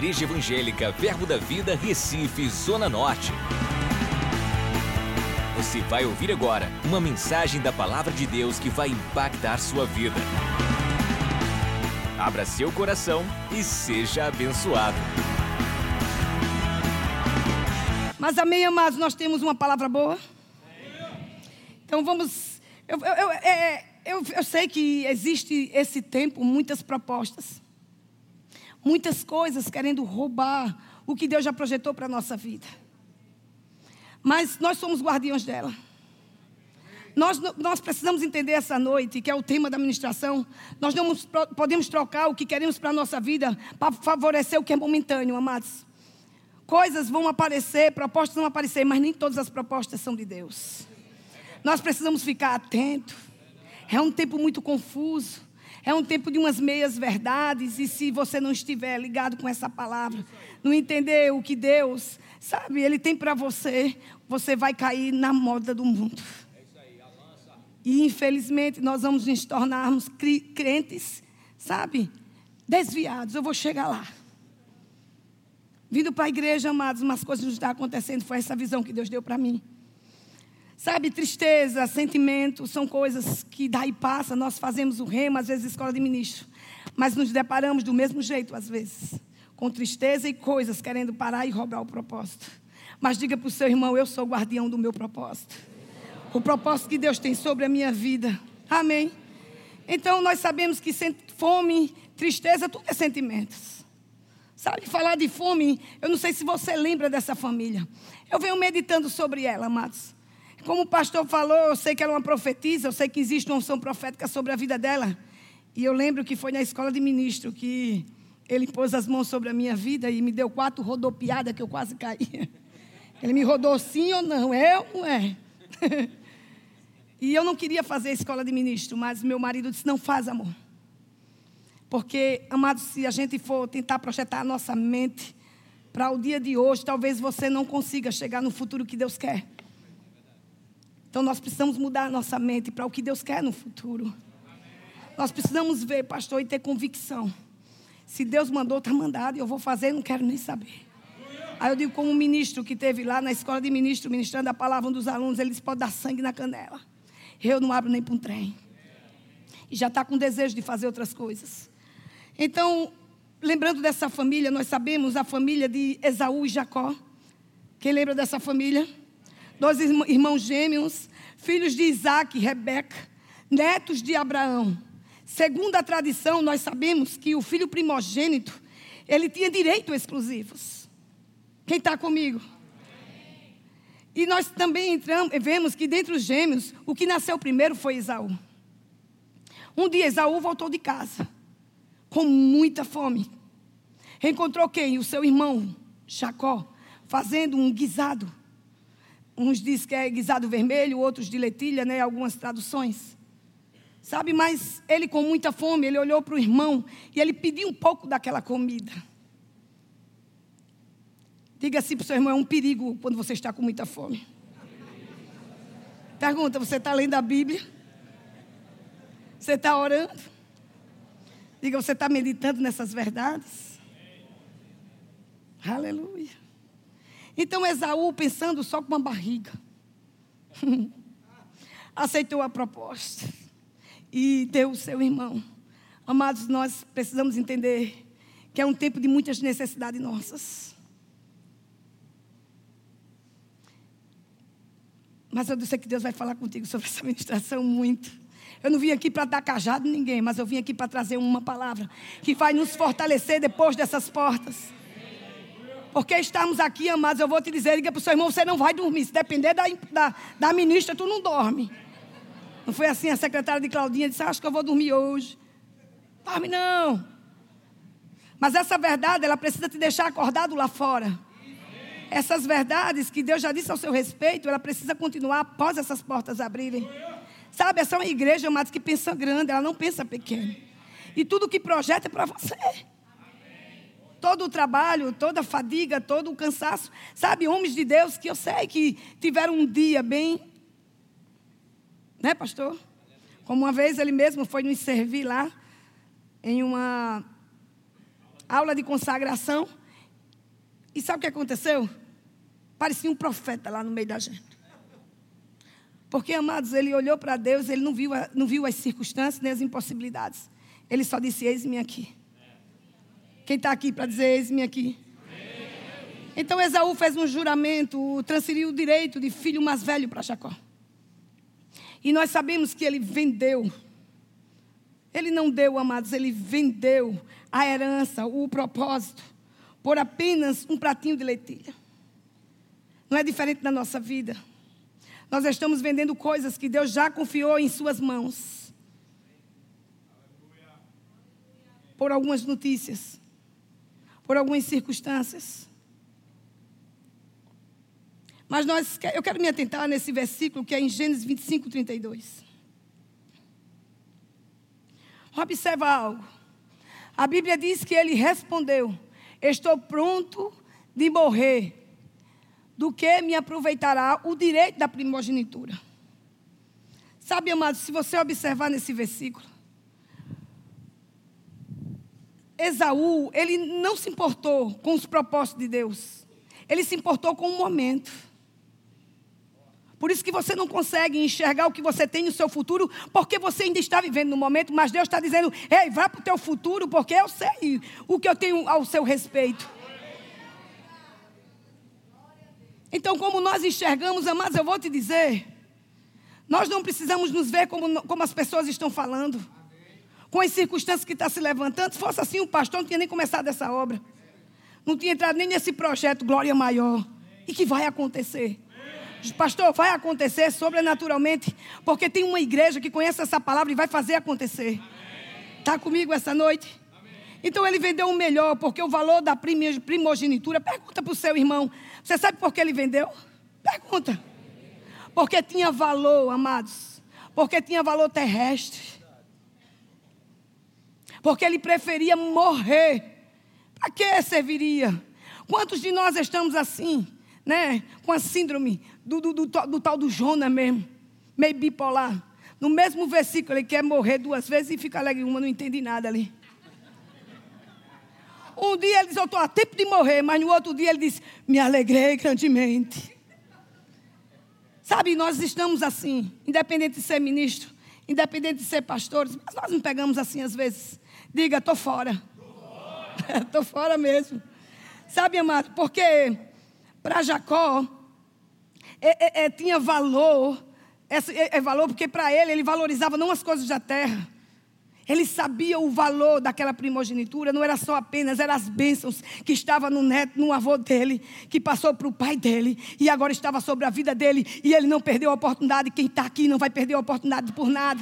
Igreja Evangélica Verbo da Vida, Recife, Zona Norte. Você vai ouvir agora uma mensagem da Palavra de Deus que vai impactar sua vida. Abra seu coração e seja abençoado. Mas amém, amados, nós temos uma palavra boa. Então vamos. Eu, eu, eu, é, eu, eu sei que existe esse tempo, muitas propostas, muitas coisas querendo roubar o que Deus já projetou para a nossa vida. Mas nós somos guardiões dela. Nós, nós precisamos entender essa noite, que é o tema da ministração. Nós não podemos trocar o que queremos para a nossa vida para favorecer o que é momentâneo, amados. Coisas vão aparecer, propostas vão aparecer, mas nem todas as propostas são de Deus. Nós precisamos ficar atentos. É um tempo muito confuso. É um tempo de umas meias verdades. E se você não estiver ligado com essa palavra, não entender o que Deus, sabe, Ele tem para você, você vai cair na moda do mundo. E infelizmente nós vamos nos tornarmos crentes, sabe, desviados. Eu vou chegar lá. Vindo para a igreja, amados, umas coisas não estão acontecendo. Foi essa visão que Deus deu para mim. Sabe, tristeza, sentimento, são coisas que daí passa. Nós fazemos o remo, às vezes escola de ministro. Mas nos deparamos do mesmo jeito, às vezes. Com tristeza e coisas querendo parar e roubar o propósito. Mas diga para o seu irmão: eu sou guardião do meu propósito. O propósito que Deus tem sobre a minha vida. Amém. Então nós sabemos que fome, tristeza, tudo é sentimentos. Sabe, falar de fome, eu não sei se você lembra dessa família. Eu venho meditando sobre ela, amados. Como o pastor falou, eu sei que ela é uma profetisa, eu sei que existe uma unção profética sobre a vida dela. E eu lembro que foi na escola de ministro que ele pôs as mãos sobre a minha vida e me deu quatro rodopiadas que eu quase caí. Ele me rodou sim ou não, é ou não é? E eu não queria fazer escola de ministro, mas meu marido disse: não faz, amor. Porque, amados, se a gente for tentar projetar a nossa mente para o dia de hoje, talvez você não consiga chegar no futuro que Deus quer. Então nós precisamos mudar a nossa mente para o que Deus quer no futuro. Nós precisamos ver, pastor, e ter convicção. Se Deus mandou, está mandado, eu vou fazer, não quero nem saber. Aí eu digo, como ministro que teve lá na escola de ministro, ministrando a palavra um dos alunos, ele disse: pode dar sangue na canela. Eu não abro nem para um trem. E já está com desejo de fazer outras coisas. Então, lembrando dessa família, nós sabemos a família de Esaú e Jacó. Quem lembra dessa família? Dois irmãos gêmeos, filhos de Isaac e Rebeca, netos de Abraão. Segundo a tradição, nós sabemos que o filho primogênito, ele tinha direito exclusivos. Quem está comigo? E nós também entramos, vemos que dentre os gêmeos, o que nasceu primeiro foi Esaú. Um dia Esaú voltou de casa, com muita fome. Encontrou quem? O seu irmão, Jacó, fazendo um guisado. Uns dizem que é guisado vermelho, outros de letilha, né? Algumas traduções. Sabe, mas ele com muita fome, ele olhou para o irmão e ele pediu um pouco daquela comida. Diga assim para o seu irmão, é um perigo quando você está com muita fome. Pergunta, você está lendo a Bíblia? Você está orando? Diga, você está meditando nessas verdades? Aleluia. Então Esaú, pensando só com uma barriga, aceitou a proposta e deu o seu irmão. Amados, nós precisamos entender que é um tempo de muitas necessidades nossas. Mas eu sei que Deus vai falar contigo sobre essa ministração muito. Eu não vim aqui para dar cajado em ninguém, mas eu vim aqui para trazer uma palavra que vai nos fortalecer depois dessas portas. Porque estamos aqui, amados, eu vou te dizer, diga para o seu irmão, você não vai dormir. Se depender da, da, da ministra, tu não dorme. Não foi assim a secretária de Claudinha disse, acho que eu vou dormir hoje. Dorme não. Mas essa verdade, ela precisa te deixar acordado lá fora. Essas verdades que Deus já disse ao seu respeito, ela precisa continuar após essas portas abrirem. Sabe, essa é uma igreja, amados, que pensa grande, ela não pensa pequeno. E tudo que projeta é para você todo o trabalho, toda a fadiga, todo o cansaço. Sabe, homens de Deus que eu sei que tiveram um dia bem. Né, pastor? Como uma vez ele mesmo foi nos servir lá, em uma aula de consagração. E sabe o que aconteceu? Parecia um profeta lá no meio da gente. Porque, amados, ele olhou para Deus, ele não viu, não viu as circunstâncias nem as impossibilidades. Ele só disse: Eis-me aqui. Quem está aqui para dizer: Eis-me aqui? Então Esaú fez um juramento, transferiu o direito de filho mais velho para Jacó. E nós sabemos que ele vendeu. Ele não deu, amados, ele vendeu a herança, o propósito, por apenas um pratinho de leitilha. Não é diferente da nossa vida. Nós estamos vendendo coisas que Deus já confiou em Suas mãos. Por algumas notícias, por algumas circunstâncias. Mas nós, eu quero me atentar nesse versículo que é em Gênesis 25, 32. Observa algo. A Bíblia diz que ele respondeu: Estou pronto de morrer, do que me aproveitará o direito da primogenitura. Sabe, amado, se você observar nesse versículo, Esaú, ele não se importou com os propósitos de Deus, ele se importou com o momento. Por isso que você não consegue enxergar o que você tem no seu futuro, porque você ainda está vivendo no momento, mas Deus está dizendo: ei, vá para o teu futuro, porque eu sei o que eu tenho ao seu respeito. Então, como nós enxergamos, amados, eu vou te dizer, nós não precisamos nos ver como, como as pessoas estão falando, com as circunstâncias que estão tá se levantando. Se fosse assim, o pastor não tinha nem começado essa obra, não tinha entrado nem nesse projeto Glória Maior, e que vai acontecer. Pastor, vai acontecer sobrenaturalmente, porque tem uma igreja que conhece essa palavra e vai fazer acontecer. Está comigo essa noite? Então ele vendeu o melhor, porque o valor da primogenitura. Pergunta para o seu irmão: você sabe por que ele vendeu? Pergunta. Porque tinha valor, amados. Porque tinha valor terrestre. Porque ele preferia morrer. Para que serviria? Quantos de nós estamos assim, né? Com a síndrome do, do, do, do tal do Jonas mesmo, meio bipolar. No mesmo versículo, ele quer morrer duas vezes e fica alegre uma, não entendi nada ali. Um dia ele disse, eu estou a tempo de morrer, mas no outro dia ele disse, me alegrei grandemente. Sabe, nós estamos assim, independente de ser ministro, independente de ser pastores, mas nós não pegamos assim às vezes. Diga, estou fora. Estou fora mesmo. Sabe, amado, porque para Jacó, é, é, é, tinha valor, é, é valor porque para ele, ele valorizava não as coisas da terra. Ele sabia o valor daquela primogenitura, não era só apenas, eram as bênçãos que estava no neto, no avô dele, que passou para o pai dele, e agora estava sobre a vida dele, e ele não perdeu a oportunidade. Quem está aqui não vai perder a oportunidade por nada.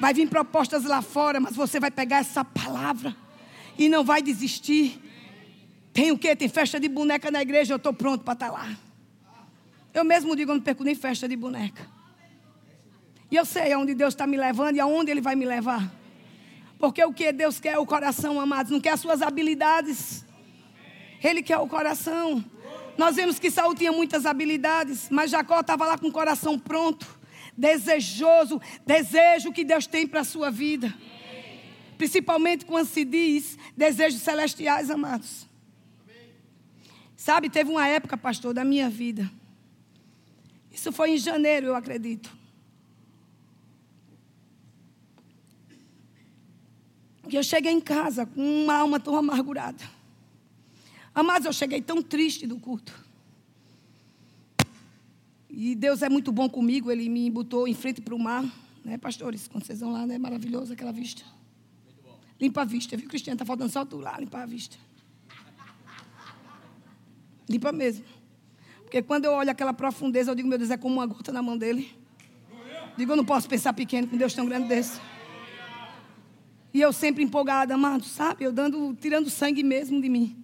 Vai vir propostas lá fora, mas você vai pegar essa palavra e não vai desistir. Tem o quê? Tem festa de boneca na igreja, eu estou pronto para estar tá lá. Eu mesmo digo, eu não perco nem festa de boneca. E eu sei aonde Deus está me levando e aonde Ele vai me levar. Porque o que Deus quer é o coração, amados. Não quer as suas habilidades. Ele quer o coração. Nós vemos que Saul tinha muitas habilidades, mas Jacó estava lá com o coração pronto, desejoso, desejo que Deus tem para a sua vida. Principalmente quando se diz desejos celestiais, amados. Sabe, teve uma época, pastor, da minha vida isso foi em janeiro, eu acredito. E eu cheguei em casa com uma alma tão amargurada. Amados, eu cheguei tão triste do culto. E Deus é muito bom comigo, Ele me botou em frente para o mar, né, pastores? Quando vocês vão lá, né? Maravilhoso aquela vista. Limpa a vista, viu, Cristiano? Está faltando só tu lá, limpa a vista. Limpa mesmo. Porque quando eu olho aquela profundeza, eu digo, meu Deus, é como uma gota na mão dele. Digo, eu não posso pensar pequeno com Deus tão grande desse. E eu sempre empolgada, amado, sabe? Eu dando, tirando sangue mesmo de mim.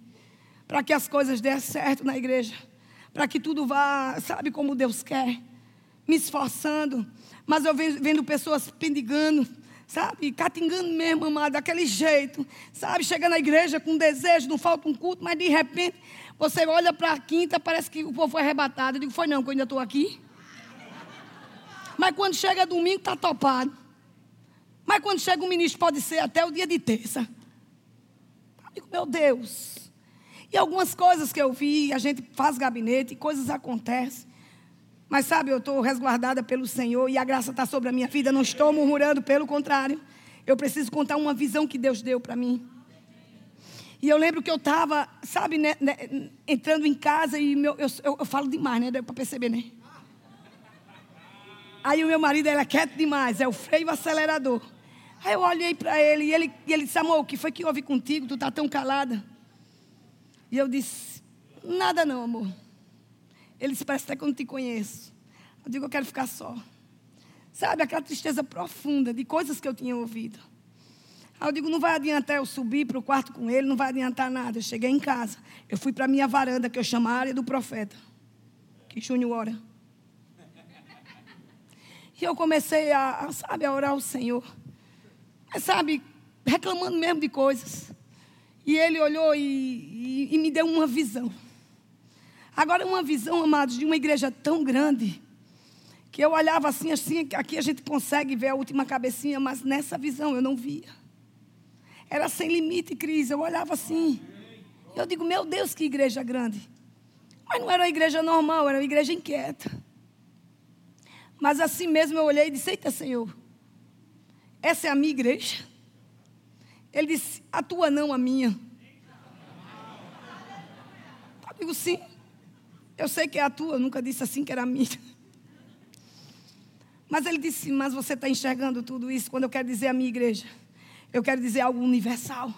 Para que as coisas dêem certo na igreja. Para que tudo vá, sabe, como Deus quer. Me esforçando. Mas eu vendo pessoas pendigando, sabe? Catingando mesmo, amado, daquele jeito. Sabe? Chegando na igreja com desejo, não falta um culto, mas de repente você olha para a quinta, parece que o povo foi arrebatado. Eu digo, foi não, que eu ainda estou aqui. Mas quando chega domingo, está topado. Mas quando chega o ministro, pode ser até o dia de terça. Eu digo, meu Deus. E algumas coisas que eu vi, a gente faz gabinete, coisas acontecem. Mas sabe, eu estou resguardada pelo Senhor e a graça está sobre a minha vida. Não estou murmurando, pelo contrário. Eu preciso contar uma visão que Deus deu para mim. E eu lembro que eu estava, sabe, né, né, entrando em casa e meu, eu, eu, eu, falo demais, né? Deu para perceber, né? Aí o meu marido era quieto demais, é o freio acelerador. Aí eu olhei para ele e ele, e ele disse: Amor, o que foi que houve contigo? Tu está tão calada. E eu disse: Nada não, amor. Ele disse: Parece até que eu não te conheço. Eu digo: Eu quero ficar só. Sabe, aquela tristeza profunda de coisas que eu tinha ouvido. Aí eu digo: Não vai adiantar eu subir para o quarto com ele, não vai adiantar nada. Eu cheguei em casa. Eu fui para a minha varanda, que eu chamo a área do profeta. Que Júnior ora. E eu comecei a, a, sabe, a orar ao Senhor. Mas, sabe, reclamando mesmo de coisas. E ele olhou e, e, e me deu uma visão. Agora, uma visão, amados, de uma igreja tão grande, que eu olhava assim, assim, aqui a gente consegue ver a última cabecinha, mas nessa visão eu não via. Era sem limite, Cris. Eu olhava assim. Eu digo, meu Deus, que igreja grande. Mas não era uma igreja normal, era uma igreja inquieta. Mas assim mesmo eu olhei e disse: Eita, Senhor, essa é a minha igreja. Ele disse: A tua não, a minha. Eu digo: Sim. Eu sei que é a tua, eu nunca disse assim que era a minha. Mas ele disse: Mas você está enxergando tudo isso quando eu quero dizer a minha igreja? Eu quero dizer algo universal.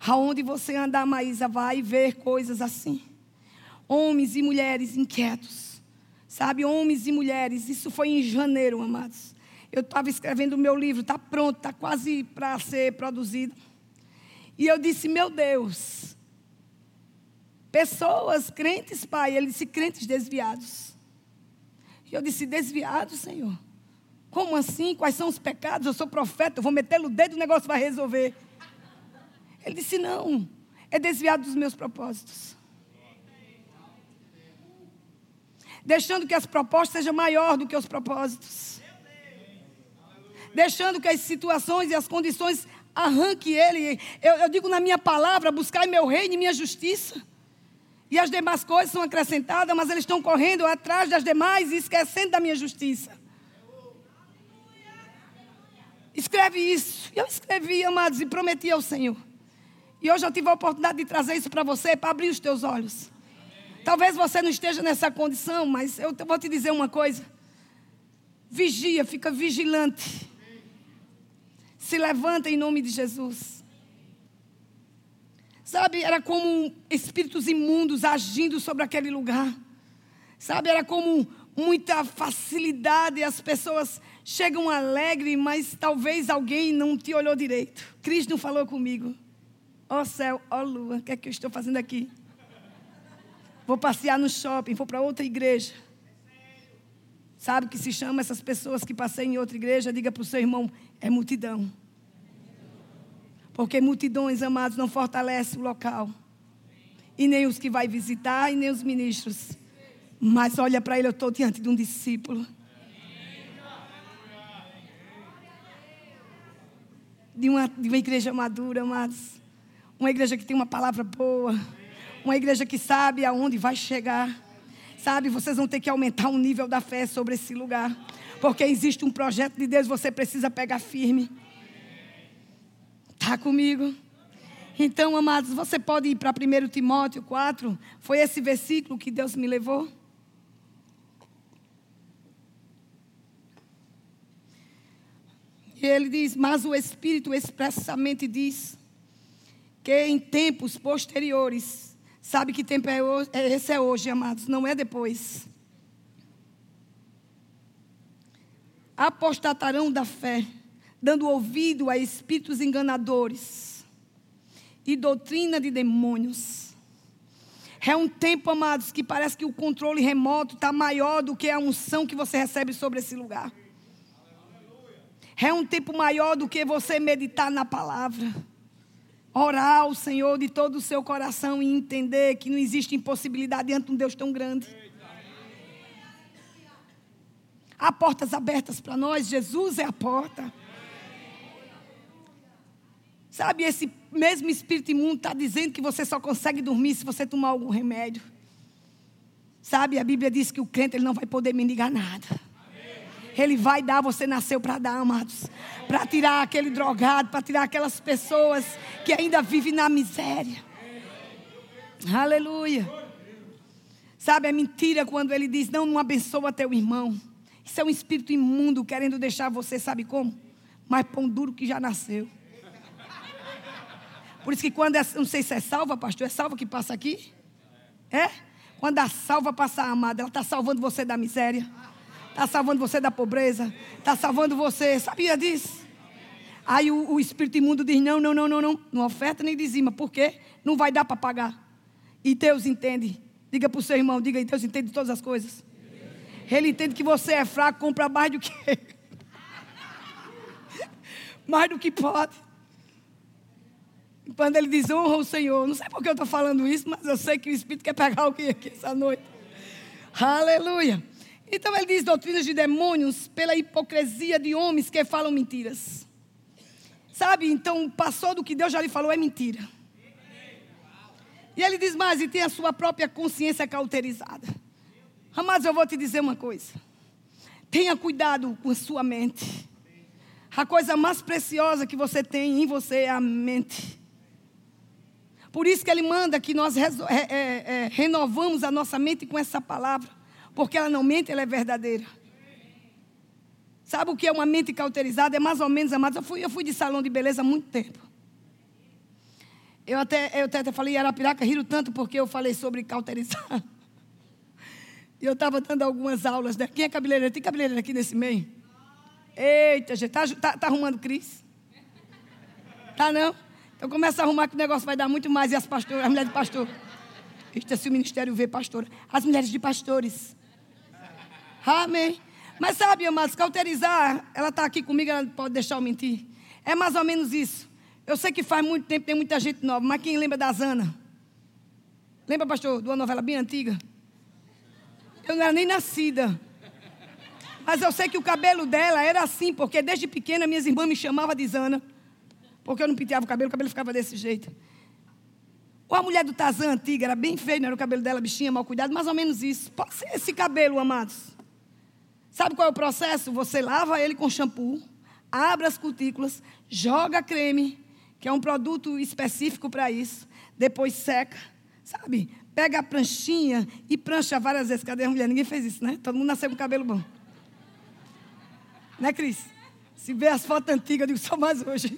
Aonde você andar, Maísa, vai ver coisas assim. Homens e mulheres inquietos. Sabe, homens e mulheres. Isso foi em janeiro, amados. Eu estava escrevendo o meu livro, está pronto, está quase para ser produzido. E eu disse: Meu Deus, Pessoas crentes, pai, ele disse crentes desviados. E eu disse, desviados, Senhor. Como assim? Quais são os pecados? Eu sou profeta, eu vou meter o dedo e o negócio vai resolver. Ele disse, não, é desviado dos meus propósitos. Deixando que as propostas sejam maior do que os propósitos. Deixando que as situações e as condições arranquem ele. Eu, eu digo na minha palavra, buscar meu reino e minha justiça. E as demais coisas são acrescentadas, mas eles estão correndo atrás das demais e esquecendo da minha justiça. Escreve isso. Eu escrevi, amados, e prometi ao Senhor. E hoje eu tive a oportunidade de trazer isso para você, para abrir os teus olhos. Talvez você não esteja nessa condição, mas eu vou te dizer uma coisa. Vigia, fica vigilante. Se levanta em nome de Jesus. Sabe, era como espíritos imundos agindo sobre aquele lugar. Sabe, era como muita facilidade. As pessoas chegam alegres, mas talvez alguém não te olhou direito. Cristo não falou comigo. Ó oh, céu, ó oh, lua, o que é que eu estou fazendo aqui? Vou passear no shopping, vou para outra igreja. Sabe o que se chama essas pessoas que passei em outra igreja? Diga para o seu irmão: é multidão. Porque multidões, amados, não fortalece o local. E nem os que vai visitar, e nem os ministros. Mas olha para ele, eu estou diante de um discípulo. De uma, de uma igreja madura, amados. Uma igreja que tem uma palavra boa. Uma igreja que sabe aonde vai chegar. Sabe, vocês vão ter que aumentar o nível da fé sobre esse lugar. Porque existe um projeto de Deus, você precisa pegar firme. Está comigo? Então, amados, você pode ir para 1 Timóteo 4. Foi esse versículo que Deus me levou. E ele diz: Mas o Espírito expressamente diz que em tempos posteriores, sabe que tempo é, hoje, é esse é hoje, amados, não é depois. Apostatarão da fé dando ouvido a espíritos enganadores e doutrina de demônios. É um tempo, amados, que parece que o controle remoto está maior do que a unção que você recebe sobre esse lugar. É um tempo maior do que você meditar na palavra. Orar ao Senhor de todo o seu coração e entender que não existe impossibilidade diante de um Deus tão grande. Há portas abertas para nós, Jesus é a porta. Sabe, esse mesmo espírito imundo está dizendo que você só consegue dormir se você tomar algum remédio. Sabe, a Bíblia diz que o crente ele não vai poder mendigar nada. Ele vai dar, você nasceu para dar, amados. Para tirar aquele drogado, para tirar aquelas pessoas que ainda vivem na miséria. Aleluia. Sabe, é mentira quando ele diz: não, não abençoa teu irmão. Isso é um espírito imundo querendo deixar você, sabe como? Mais pão duro que já nasceu. Por isso que quando, é, não sei se é salva, pastor, é salva que passa aqui? É? Quando a salva passa amada, ela está salvando você da miséria. Está salvando você da pobreza. Está salvando você. Sabia disso? Aí o, o, espírito imundo diz: não, não, não, não, não. Não oferta nem dizima. Por quê? Não vai dar para pagar. E Deus entende. Diga para o seu irmão, diga, Deus entende todas as coisas. Ele entende que você é fraco, compra mais do que. mais do que pode. Quando ele diz honra o Senhor, não sei por que eu estou falando isso, mas eu sei que o Espírito quer pegar alguém aqui essa noite. Aleluia. Então ele diz doutrinas de demônios pela hipocrisia de homens que falam mentiras. Sabe? Então passou do que Deus já lhe falou é mentira. E ele diz mais, e tem a sua própria consciência cauterizada. Amados, eu vou te dizer uma coisa. Tenha cuidado com a sua mente. A coisa mais preciosa que você tem em você é a mente. Por isso que ele manda que nós é, é, é, renovamos a nossa mente com essa palavra. Porque ela não mente, ela é verdadeira. Sabe o que é uma mente cauterizada? É mais ou menos, amados. Eu fui, eu fui de salão de beleza há muito tempo. Eu até, eu até, falei, Arapiraca, riram tanto porque eu falei sobre cauterizar. E eu estava dando algumas aulas. Né? Quem é cabeleireiro? Tem cabeleireiro aqui nesse meio? Eita, gente, está tá, tá arrumando Cris? Tá não? Então começa a arrumar que o negócio vai dar muito mais. E as pastoras, as mulheres de pastor. Isto é se o ministério vê pastora. As mulheres de pastores. Amém. Mas sabe, amados, cauterizar, ela está aqui comigo, ela pode deixar eu mentir. É mais ou menos isso. Eu sei que faz muito tempo, tem muita gente nova, mas quem lembra da Zana? Lembra, pastor, de uma novela bem antiga? Eu não era nem nascida. Mas eu sei que o cabelo dela era assim, porque desde pequena minhas irmãs me chamavam de Zana. Porque eu não penteava o cabelo, o cabelo ficava desse jeito. Ou a mulher do Tazan antiga, era bem feia, não era o cabelo dela, bichinha, mal cuidado, mais ou menos isso. Pode ser esse cabelo, amados. Sabe qual é o processo? Você lava ele com shampoo, abre as cutículas, joga creme, que é um produto específico para isso, depois seca, sabe? Pega a pranchinha e prancha várias vezes. Cadê a mulher? Ninguém fez isso, né? Todo mundo nasceu com cabelo bom. Né, Cris? Se vê as fotos antigas, eu digo só mais hoje.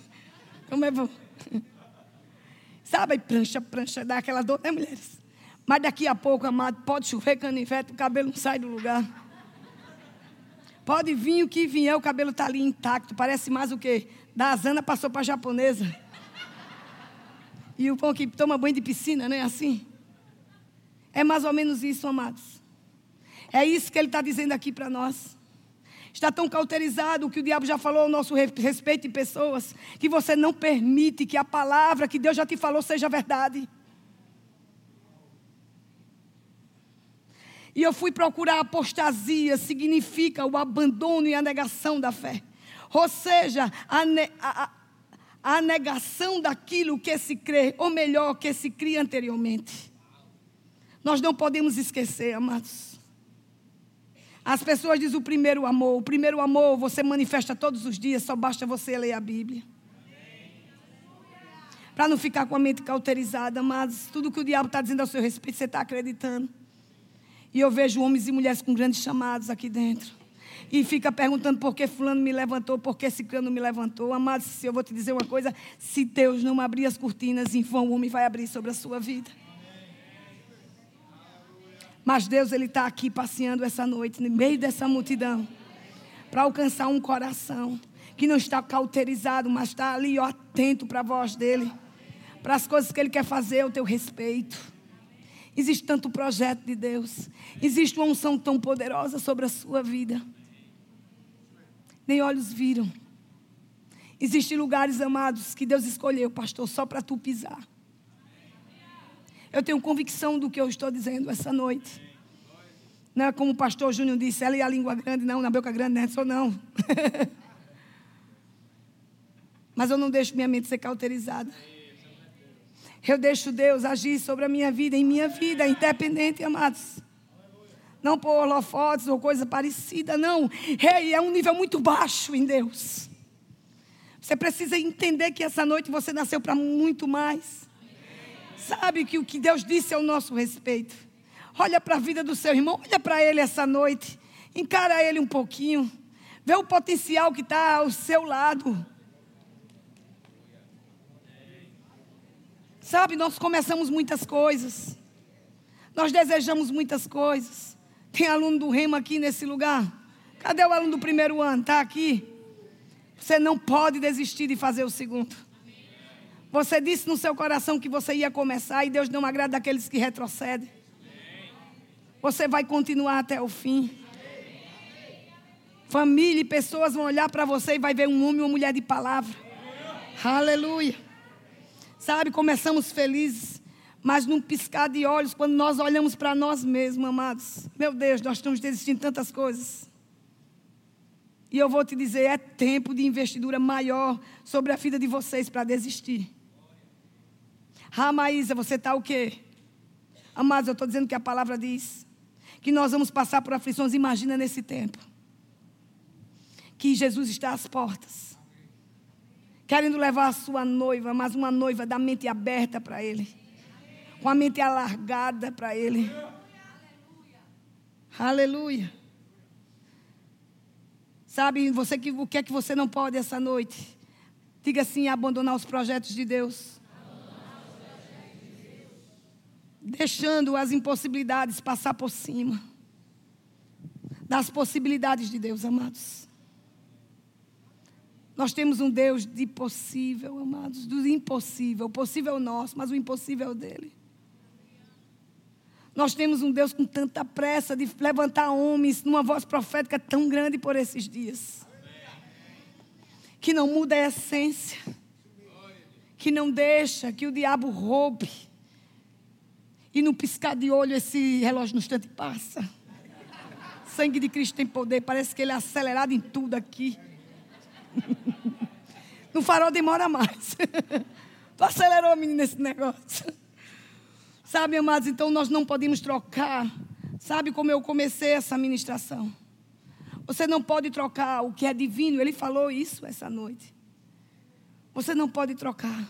Como é bom. Sabe, prancha, prancha, dá aquela dor, né, mulheres? Mas daqui a pouco, amado, pode chover canivete, o cabelo não sai do lugar. Pode vir o que vier, o cabelo está ali intacto. Parece mais o quê? Da Azana passou para a japonesa. E o pão que toma banho de piscina, né? Assim. É mais ou menos isso, amados. É isso que ele está dizendo aqui para nós está tão cauterizado que o diabo já falou ao nosso respeito de pessoas, que você não permite que a palavra que Deus já te falou seja verdade. E eu fui procurar apostasia, significa o abandono e a negação da fé. Ou seja, a, a, a negação daquilo que se crê, ou melhor, que se cria anteriormente. Nós não podemos esquecer, amados as pessoas dizem o primeiro amor. O primeiro amor você manifesta todos os dias, só basta você ler a Bíblia. Para não ficar com a mente cauterizada, mas tudo que o diabo está dizendo ao seu respeito, você está acreditando. E eu vejo homens e mulheres com grandes chamados aqui dentro. E fica perguntando por que fulano me levantou, por que ciclano me levantou. Amados, se eu vou te dizer uma coisa, se Deus não abrir as cortinas, em vão o homem vai abrir sobre a sua vida. Mas Deus ele está aqui passeando essa noite no meio dessa multidão para alcançar um coração que não está cauterizado, mas está ali ó, atento para a voz dele, para as coisas que ele quer fazer ao teu respeito. Existe tanto projeto de Deus, existe uma unção tão poderosa sobre a sua vida. Nem olhos viram. Existem lugares amados que Deus escolheu, pastor, só para tu pisar. Eu tenho convicção do que eu estou dizendo essa noite. Não é como o pastor Júnior disse, ela e a língua grande, não, na boca grande, não é só não. Mas eu não deixo minha mente ser cauterizada. Eu deixo Deus agir sobre a minha vida, em minha vida, independente, amados. Não por holofotes ou coisa parecida, não. Hey, é um nível muito baixo em Deus. Você precisa entender que essa noite você nasceu para muito mais. Sabe que o que Deus disse ao nosso respeito. Olha para a vida do seu irmão, olha para ele essa noite. Encara ele um pouquinho. Vê o potencial que está ao seu lado. Sabe, nós começamos muitas coisas. Nós desejamos muitas coisas. Tem aluno do Remo aqui nesse lugar? Cadê o aluno do primeiro ano? Está aqui? Você não pode desistir de fazer o segundo. Você disse no seu coração que você ia começar e Deus não agrada daqueles que retrocedem. Você vai continuar até o fim. Família e pessoas vão olhar para você e vai ver um homem e uma mulher de palavra. Aleluia. Sabe, começamos felizes, mas num piscar de olhos, quando nós olhamos para nós mesmos, amados, meu Deus, nós estamos desistindo de tantas coisas. E eu vou te dizer, é tempo de investidura maior sobre a vida de vocês para desistir. Ah, Maísa, você está o quê? Amados, eu estou dizendo que a palavra diz que nós vamos passar por aflições. Imagina nesse tempo. Que Jesus está às portas querendo levar a sua noiva, mas uma noiva da mente aberta para Ele, com a mente alargada para Ele. Aleluia. Sabe, você que, o que é que você não pode essa noite? Diga assim: abandonar os projetos de Deus. Deixando as impossibilidades passar por cima das possibilidades de Deus, amados. Nós temos um Deus de possível, amados, do impossível. O possível é nosso, mas o impossível é dele. Nós temos um Deus com tanta pressa de levantar homens numa voz profética tão grande por esses dias. Que não muda a essência. Que não deixa que o diabo roube. E no piscar de olho esse relógio no instante passa. sangue de Cristo tem poder. Parece que ele é acelerado em tudo aqui. No farol demora mais. Tu acelerou, menino, esse negócio. Sabe, amados, então nós não podemos trocar. Sabe como eu comecei essa ministração? Você não pode trocar o que é divino. Ele falou isso essa noite. Você não pode trocar.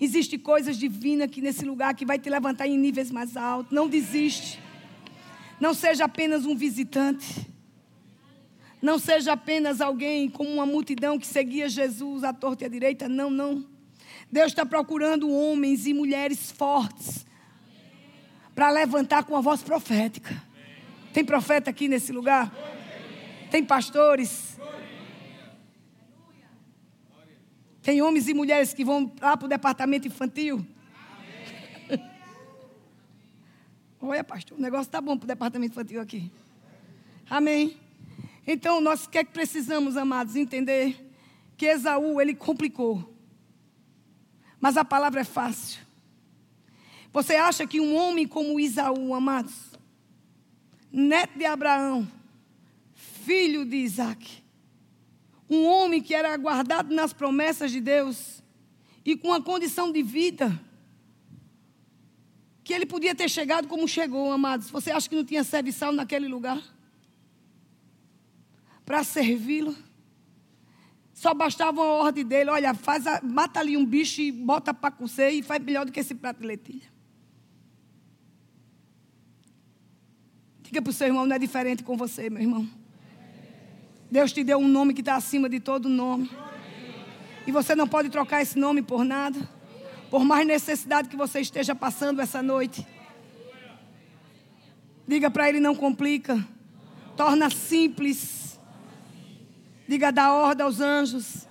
Existem coisas divinas aqui nesse lugar que vai te levantar em níveis mais altos. Não desiste. Não seja apenas um visitante. Não seja apenas alguém como uma multidão que seguia Jesus à torta e à direita. Não, não. Deus está procurando homens e mulheres fortes para levantar com a voz profética. Tem profeta aqui nesse lugar? Tem pastores? Tem homens e mulheres que vão lá para o departamento infantil? Olha, pastor, o negócio está bom para o departamento infantil aqui. Amém. Então, nós é que precisamos, amados, entender que Esaú, ele complicou. Mas a palavra é fácil. Você acha que um homem como Isaú, amados, neto de Abraão, filho de Isaac, um homem que era guardado nas promessas de Deus e com a condição de vida que ele podia ter chegado como chegou, amados. Você acha que não tinha serviçal naquele lugar? Para servi-lo. Só bastava uma ordem dele: olha, faz a, mata ali um bicho e bota para cozer e faz melhor do que esse prato de lentilha. Diga para o seu irmão: não é diferente com você, meu irmão. Deus te deu um nome que está acima de todo nome. E você não pode trocar esse nome por nada. Por mais necessidade que você esteja passando essa noite. Diga para ele: não complica. Torna simples. Diga, dá ordem aos anjos.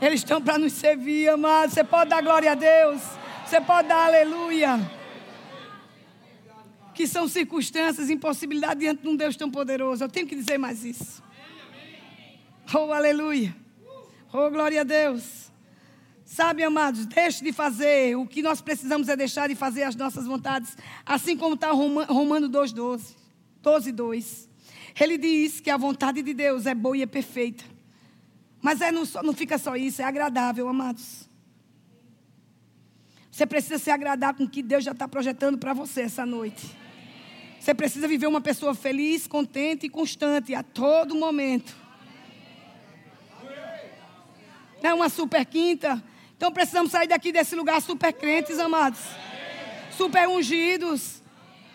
Eles estão para nos servir, amado. Você pode dar glória a Deus. Você pode dar aleluia. Que são circunstâncias, impossibilidade diante de um Deus tão poderoso. Eu tenho que dizer mais isso. Oh, aleluia. Oh, glória a Deus. Sabe, amados, deixe de fazer. O que nós precisamos é deixar de fazer as nossas vontades. Assim como está Romano 2, 12. 12, 2. Ele diz que a vontade de Deus é boa e é perfeita. Mas é, não, não fica só isso, é agradável, amados. Você precisa se agradar com o que Deus já está projetando para você essa noite. Você precisa viver uma pessoa feliz, contente e constante a todo momento. Não é uma super quinta. Então precisamos sair daqui desse lugar super crentes, amados. Super ungidos.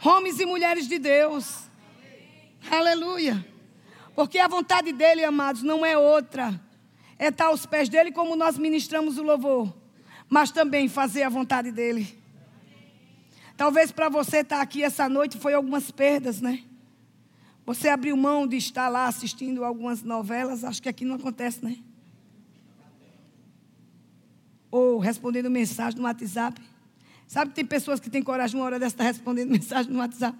Homens e mulheres de Deus. Aleluia. Porque a vontade dele, amados, não é outra. É estar aos pés dele como nós ministramos o louvor. Mas também fazer a vontade dele. Talvez para você estar aqui essa noite foi algumas perdas, né? Você abriu mão de estar lá assistindo algumas novelas, acho que aqui não acontece, né? Ou respondendo mensagem no WhatsApp. Sabe que tem pessoas que têm coragem uma hora dessa estar respondendo mensagem no WhatsApp?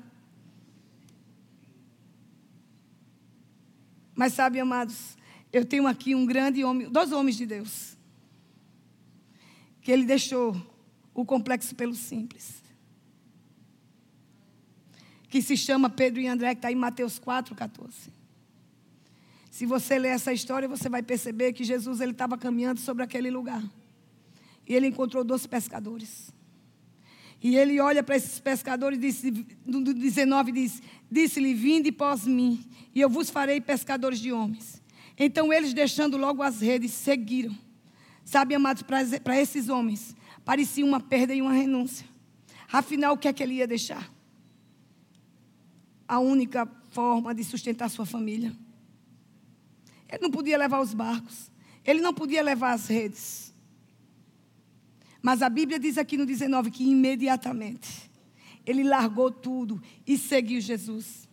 Mas sabe, amados, eu tenho aqui um grande homem, dois homens de Deus, que ele deixou o complexo pelo simples. Que se chama Pedro e André, que está em Mateus 4, 14. Se você ler essa história, você vai perceber que Jesus ele estava caminhando sobre aquele lugar. E ele encontrou dois pescadores. E ele olha para esses pescadores, disse, no 19 diz: Disse-lhe: Vinde pós mim, e eu vos farei pescadores de homens. Então eles, deixando logo as redes, seguiram. Sabe, amados, para esses homens, parecia uma perda e uma renúncia. Afinal, o que é que ele ia deixar? A única forma de sustentar sua família. Ele não podia levar os barcos, ele não podia levar as redes. Mas a Bíblia diz aqui no 19 que imediatamente ele largou tudo e seguiu Jesus.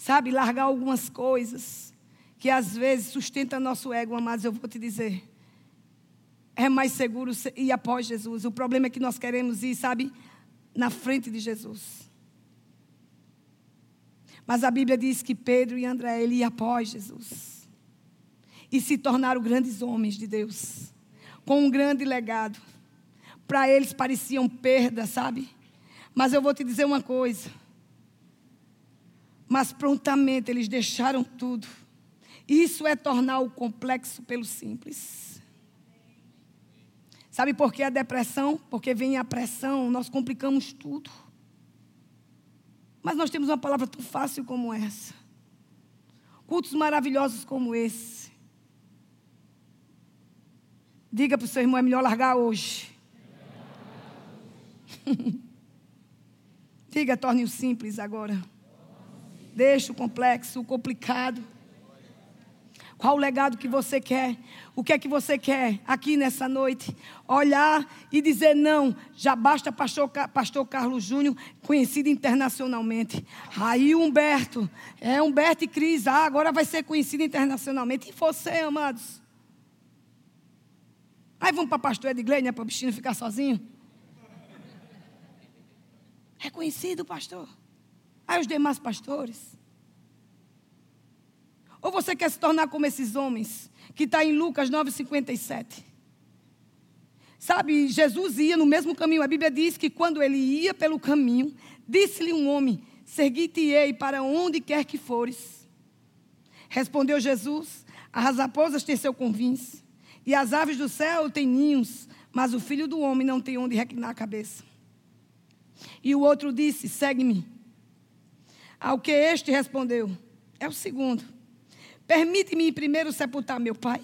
Sabe, largar algumas coisas que às vezes sustenta nosso ego, amados, eu vou te dizer. É mais seguro ir após Jesus. O problema é que nós queremos ir, sabe, na frente de Jesus. Mas a Bíblia diz que Pedro e André, ele ia após Jesus. E se tornaram grandes homens de Deus com um grande legado. Para eles pareciam perda, sabe? Mas eu vou te dizer uma coisa. Mas prontamente eles deixaram tudo. Isso é tornar o complexo pelo simples. Sabe por que a depressão? Porque vem a pressão, nós complicamos tudo. Mas nós temos uma palavra tão fácil como essa. Cultos maravilhosos como esse Diga para o seu irmão: é melhor largar hoje. Diga, torne o simples agora. Deixa o complexo, o complicado. Qual o legado que você quer? O que é que você quer aqui nessa noite? Olhar e dizer não. Já basta pastor, pastor Carlos Júnior, conhecido internacionalmente. Aí Humberto, é Humberto e Cris, ah, agora vai ser conhecido internacionalmente. E você, amados? Aí vamos para pastor Edgley, né? Para o bichinho ficar sozinho. Reconhecido, pastor. Aí os demais pastores. Ou você quer se tornar como esses homens, que está em Lucas 9,57. Sabe, Jesus ia no mesmo caminho. A Bíblia diz que quando ele ia pelo caminho, disse-lhe um homem: Segui-te-ei para onde quer que fores. Respondeu Jesus: As raposas têm seu convins e as aves do céu têm ninhos, mas o filho do homem não tem onde reclinar a cabeça. E o outro disse: Segue-me. Ao que este respondeu: É o segundo. Permite-me primeiro sepultar meu pai.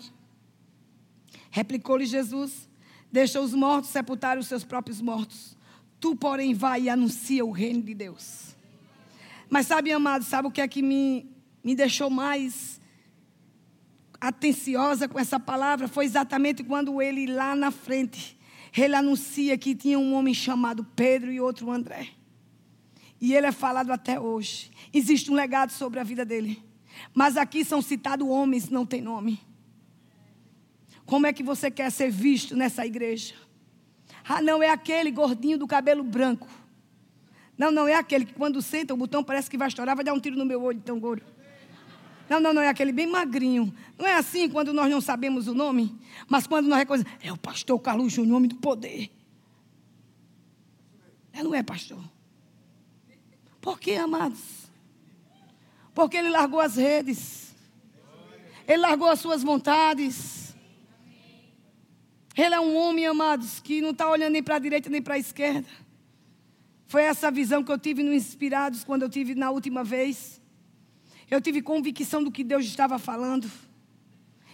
Replicou-lhe Jesus: Deixa os mortos sepultarem os seus próprios mortos. Tu, porém, vai e anuncia o reino de Deus. Mas sabe, amado, sabe o que é que me, me deixou mais atenciosa com essa palavra foi exatamente quando ele lá na frente, ele anuncia que tinha um homem chamado Pedro e outro André. E ele é falado até hoje. Existe um legado sobre a vida dele. Mas aqui são citados homens, não tem nome. Como é que você quer ser visto nessa igreja? Ah, não, é aquele gordinho do cabelo branco. Não, não, é aquele que quando senta o botão parece que vai estourar, vai dar um tiro no meu olho tão gordo. Não, não, não, é aquele bem magrinho. Não é assim quando nós não sabemos o nome, mas quando nós reconhecemos, é o pastor Carlos Júnior, homem do poder. É, não é, pastor? Por que, amados? Porque ele largou as redes. Ele largou as suas vontades. Ele é um homem, amados, que não está olhando nem para a direita nem para a esquerda. Foi essa visão que eu tive no Inspirados quando eu tive na última vez. Eu tive convicção do que Deus estava falando.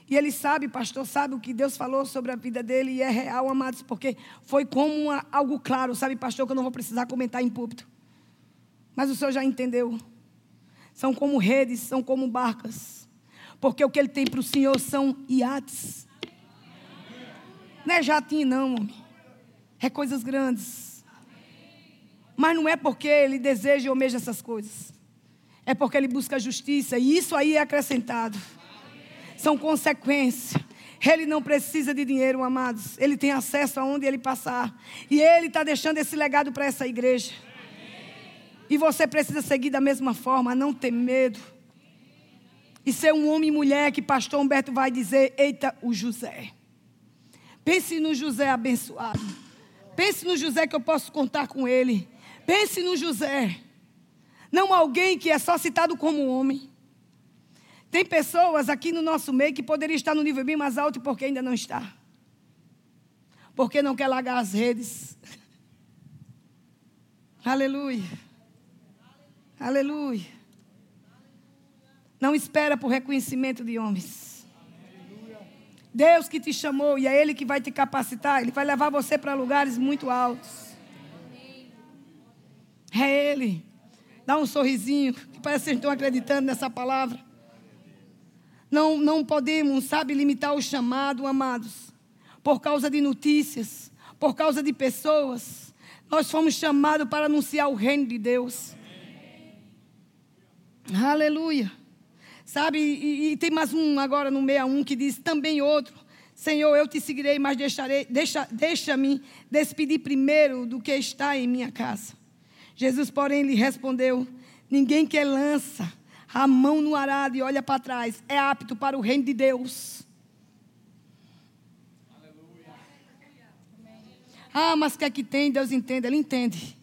E ele sabe, pastor, sabe o que Deus falou sobre a vida dele e é real, amados, porque foi como uma, algo claro, sabe, pastor, que eu não vou precisar comentar em púlpito. Mas o senhor já entendeu. São como redes, são como barcas. Porque o que ele tem para o senhor são iates. Não é jatinho, não, homem. É coisas grandes. Mas não é porque ele deseja ou almeja essas coisas. É porque ele busca justiça. E isso aí é acrescentado. São consequências. Ele não precisa de dinheiro, amados. Ele tem acesso aonde ele passar. E ele está deixando esse legado para essa igreja. E você precisa seguir da mesma forma, não ter medo. E ser um homem e mulher que pastor Humberto vai dizer: Eita, o José. Pense no José abençoado. Pense no José que eu posso contar com ele. Pense no José. Não alguém que é só citado como homem. Tem pessoas aqui no nosso meio que poderiam estar no nível bem mais alto porque ainda não está. Porque não quer largar as redes. Aleluia. Aleluia. Não espera por reconhecimento de homens. Deus que te chamou e é Ele que vai te capacitar. Ele vai levar você para lugares muito altos. É Ele. Dá um sorrisinho, que parece que vocês estão acreditando nessa palavra. Não, não podemos, sabe, limitar o chamado, amados, por causa de notícias, por causa de pessoas. Nós fomos chamados para anunciar o reino de Deus. Aleluia. Sabe, e, e, tem mais um agora no 61 que diz também outro. Senhor, eu te seguirei, mas deixarei, deixa, deixa-me despedir primeiro do que está em minha casa. Jesus, porém, lhe respondeu: Ninguém que lança a mão no arado e olha para trás é apto para o reino de Deus. Aleluia. Ah, mas o que é que tem? Deus entende, Ele entende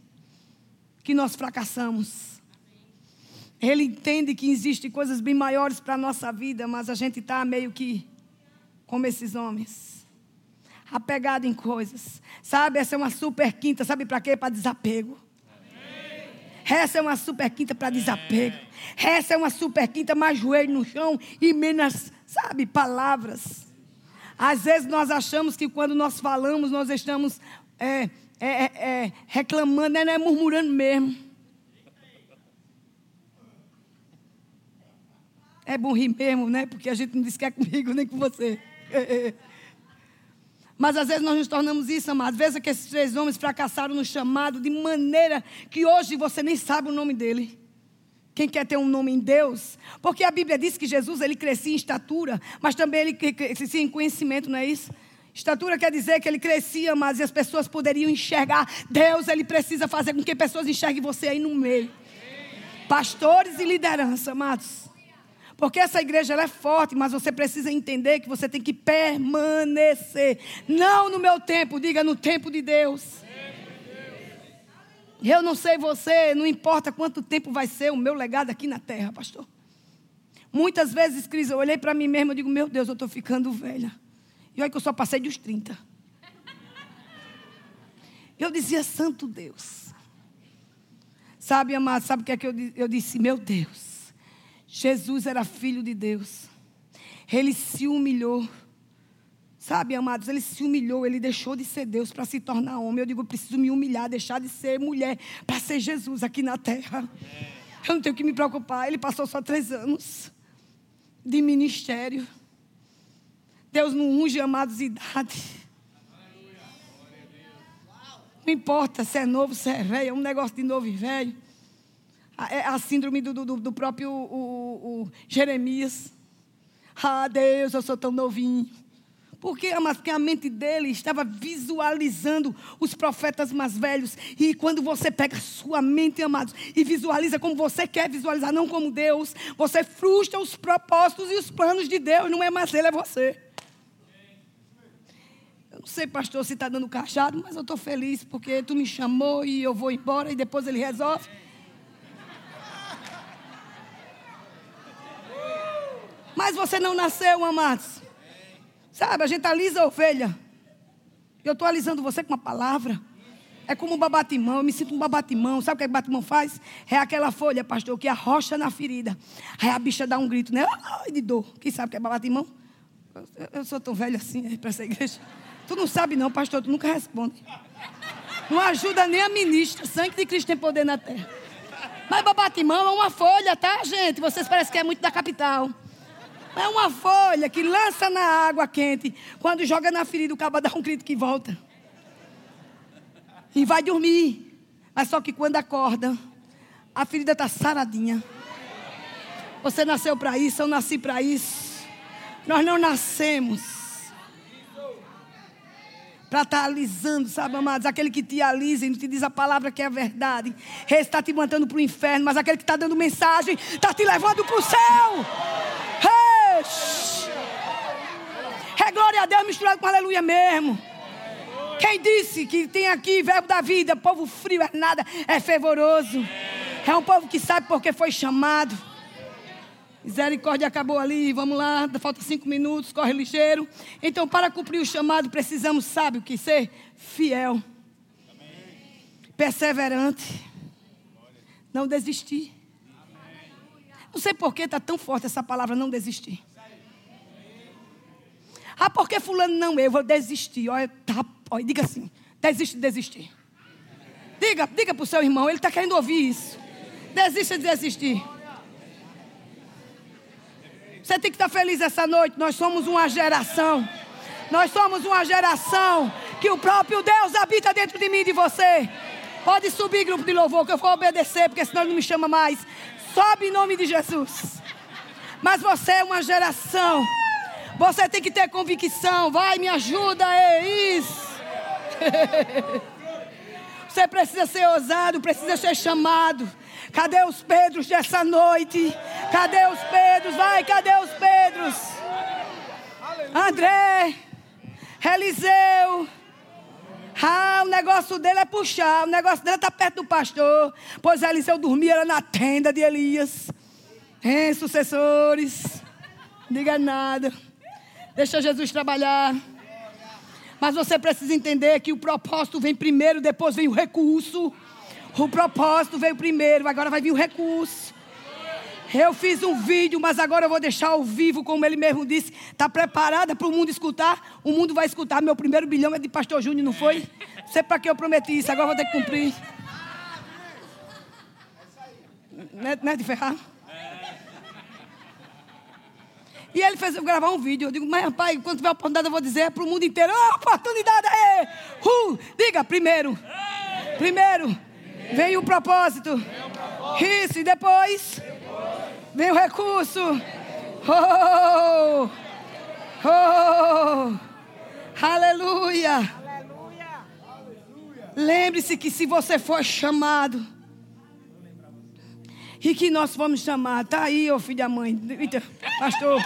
que nós fracassamos. Ele entende que existem coisas bem maiores para a nossa vida, mas a gente está meio que como esses homens. Apegado em coisas. Sabe, essa é uma super quinta, sabe para quê? Para desapego. Essa é uma super quinta para desapego. Essa é uma super quinta mais joelho no chão e menos, sabe, palavras. Às vezes nós achamos que quando nós falamos, nós estamos é, é, é, é reclamando, né, não é murmurando mesmo. É bom rir mesmo, né? Porque a gente não diz que é comigo nem com você. Mas às vezes nós nos tornamos isso, amados. Às vezes é que esses três homens fracassaram no chamado de maneira que hoje você nem sabe o nome dele. Quem quer ter um nome em Deus? Porque a Bíblia diz que Jesus ele crescia em estatura, mas também ele crescia em conhecimento, não é isso? Estatura quer dizer que ele crescia, mas as pessoas poderiam enxergar. Deus, ele precisa fazer com que pessoas enxerguem você aí no meio. Pastores e liderança, amados. Porque essa igreja é forte, mas você precisa entender que você tem que permanecer. Não no meu tempo, diga no tempo de Deus. Eu não sei você, não importa quanto tempo vai ser o meu legado aqui na terra, pastor. Muitas vezes, Cris, eu olhei para mim mesmo e digo, meu Deus, eu estou ficando velha. E olha que eu só passei dos 30. Eu dizia, Santo Deus. Sabe, amado, sabe o que é que eu, eu disse? Meu Deus. Jesus era filho de Deus. Ele se humilhou. Sabe, amados, ele se humilhou, ele deixou de ser Deus para se tornar homem. Eu digo, eu preciso me humilhar, deixar de ser mulher para ser Jesus aqui na terra. Eu não tenho que me preocupar. Ele passou só três anos de ministério. Deus não unge amados idade. Não importa se é novo, se é velho, é um negócio de novo e velho a, é a síndrome do, do, do próprio o, o Jeremias. Ah, Deus, eu sou tão novinho. Porque, porque a mente dele estava visualizando os profetas mais velhos. E quando você pega a sua mente, amados, e visualiza como você quer visualizar, não como Deus, você frustra os propósitos e os planos de Deus. Não é mais ele, é você. Eu não sei, pastor, se está dando cachado, mas eu estou feliz porque tu me chamou e eu vou embora e depois ele resolve. Mas você não nasceu, amados. Sabe, a gente alisa a ovelha. Eu estou alisando você com uma palavra. É como um babatimão, eu me sinto um babatimão. Sabe o que o babatimão faz? É aquela folha, pastor, que arrocha na ferida. Aí a bicha dá um grito, né? Ai, de dor. Quem sabe o que é babatimão? Eu sou tão velho assim para essa igreja. Tu não sabe não, pastor, tu nunca responde. Não ajuda nem a ministra. Sangue de Cristo tem poder na terra. Mas babatimão é uma folha, tá, gente? Vocês parecem que é muito da capital. É uma folha que lança na água quente. Quando joga na ferida, o cabo dá um grito que volta. E vai dormir. Mas só que quando acorda, a ferida está saradinha. Você nasceu para isso, eu nasci para isso. Nós não nascemos para estar tá alisando, sabe, amados? Aquele que te alisa e não te diz a palavra que é a verdade. Esse está te mandando para o inferno, mas aquele que está dando mensagem está te levando para o céu. É glória a Deus misturado com aleluia mesmo. Quem disse que tem aqui verbo da vida, povo frio é nada, é fervoroso. É um povo que sabe porque foi chamado. Misericórdia acabou ali, vamos lá, falta cinco minutos, corre ligeiro. Então, para cumprir o chamado, precisamos, sabe o que ser? Fiel, perseverante, não desistir. Não sei por que está tão forte essa palavra, não desistir. Ah, porque fulano não, eu vou desistir. Olha, tá, olha, diga assim, desiste de desistir. Diga, diga para o seu irmão, ele está querendo ouvir isso. Desista de desistir. Você tem que estar feliz essa noite. Nós somos uma geração. Nós somos uma geração que o próprio Deus habita dentro de mim e de você. Pode subir, grupo de louvor, que eu vou obedecer, porque senão ele não me chama mais. Sobe em nome de Jesus. Mas você é uma geração. Você tem que ter convicção. Vai, me ajuda, é isso. Você precisa ser ousado, precisa ser chamado. Cadê os Pedros dessa noite? Cadê os Pedros? Vai, cadê os Pedros? André, Eliseu. Ah, o negócio dele é puxar, o negócio dele está perto do pastor. Pois Eliseu dormia na tenda de Elias. Hein, sucessores? Diga nada. Deixa Jesus trabalhar. Mas você precisa entender que o propósito vem primeiro, depois vem o recurso. O propósito veio primeiro, agora vai vir o recurso. Eu fiz um vídeo, mas agora eu vou deixar ao vivo, como ele mesmo disse. Está preparada para o mundo escutar? O mundo vai escutar. Meu primeiro bilhão é de Pastor Júnior, não foi? Não sei para que eu prometi isso, agora vou ter que cumprir. Não é, não é de ferrar? E ele fez eu gravar um vídeo. Eu digo, mas rapaz, quando tiver oportunidade, eu vou dizer é para o mundo inteiro: oh, oportunidade aí! Uh, diga, primeiro. Primeiro. Vem o propósito. Isso, e depois vem o recurso. Oh, oh, aleluia. Lembre-se que se você for chamado, e que nós fomos chamados, tá aí, ô filho da mãe, pastor.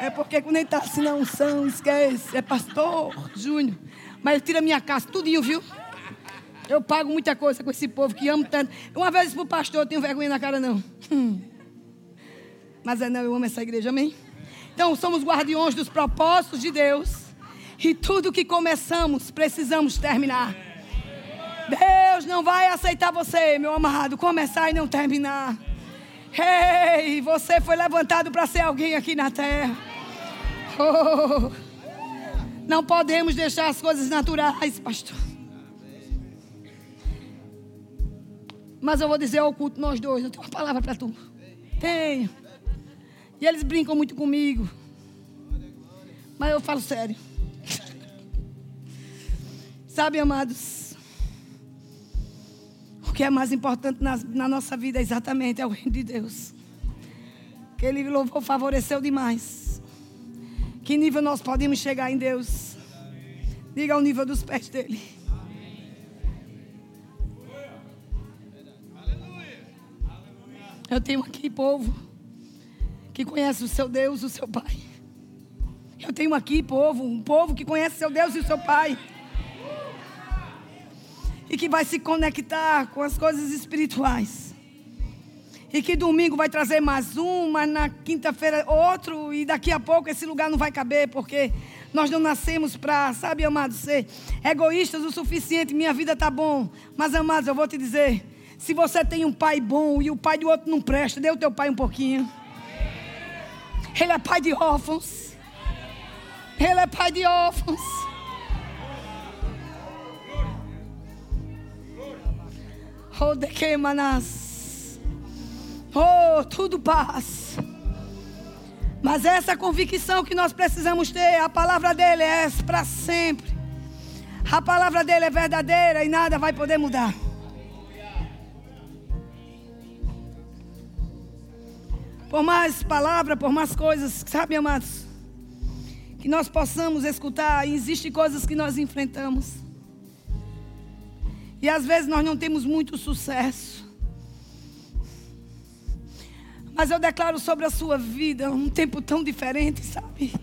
É porque quando ele está assim na unção, esquece, é pastor Júnior. Mas tira minha casa, tudinho, viu? Eu pago muita coisa com esse povo que amo tanto. Uma vez para o pastor, eu tenho vergonha na cara, não. Hum. Mas é não, eu amo essa igreja, amém? Então, somos guardiões dos propósitos de Deus. E tudo que começamos, precisamos terminar. Deus não vai aceitar você, meu amado, começar e não terminar. Ei, você foi levantado para ser alguém aqui na terra. Oh, não podemos deixar as coisas naturais, pastor. Mas eu vou dizer ao culto nós dois, eu tenho uma palavra para tu. Tenho. E eles brincam muito comigo. Mas eu falo sério. Sabe, amados? Que é mais importante na, na nossa vida exatamente é o reino de Deus. Que Ele louvou, favoreceu demais. Que nível nós podemos chegar em Deus? Diga ao nível dos pés dele. Eu tenho aqui povo que conhece o seu Deus, o seu Pai. Eu tenho aqui povo, um povo que conhece seu Deus e o seu Pai. E que vai se conectar com as coisas espirituais. E que domingo vai trazer mais um, mas na quinta-feira outro, e daqui a pouco esse lugar não vai caber, porque nós não nascemos para, sabe, amados, ser egoístas o suficiente. Minha vida tá bom. Mas, amados, eu vou te dizer: se você tem um pai bom e o pai do outro não presta, dê o teu pai um pouquinho. Ele é pai de órfãos. Ele é pai de órfãos. Oh, tudo paz. Mas essa convicção que nós precisamos ter, a palavra dele é para sempre. A palavra dele é verdadeira e nada vai poder mudar. Por mais palavra, por mais coisas, sabe, amados? Que nós possamos escutar, existem coisas que nós enfrentamos. E às vezes nós não temos muito sucesso. Mas eu declaro sobre a sua vida um tempo tão diferente, sabe?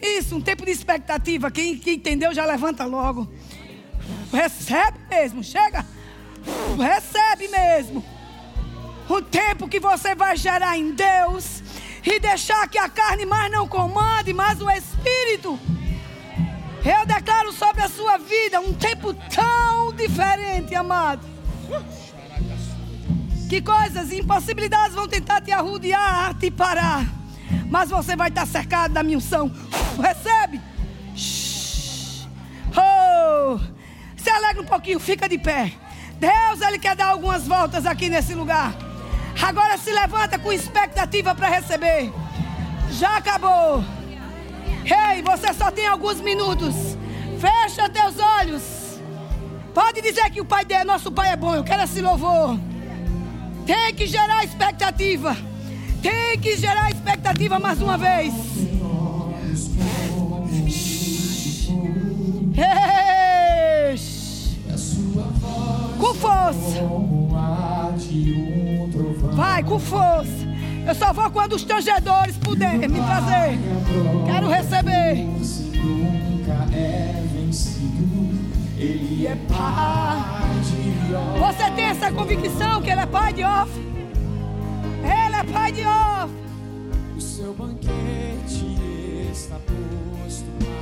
Isso, um tempo de expectativa. Quem, quem entendeu já levanta logo. Recebe mesmo, chega. Recebe mesmo. Um tempo que você vai gerar em Deus e deixar que a carne mais não comande, mas o Espírito. Eu declaro sobre a sua vida um tempo tão diferente, amado. Que coisas, impossibilidades vão tentar te arrudear, te parar. Mas você vai estar cercado da minha unção. Recebe. Oh. Se alegra um pouquinho, fica de pé. Deus, Ele quer dar algumas voltas aqui nesse lugar. Agora se levanta com expectativa para receber. Já acabou. Ei, hey, você só tem alguns minutos. Fecha teus olhos. Pode dizer que o pai dele, nosso pai é bom. Eu quero esse louvor. Tem que gerar expectativa. Tem que gerar expectativa mais uma vez. Com força. Vai, com força. Eu só vou quando os tangedores puderem me trazer. Quero receber. Ele é pai. Você tem essa convicção que Ele é pai de off? Ele é pai de off. O seu banquete está posto para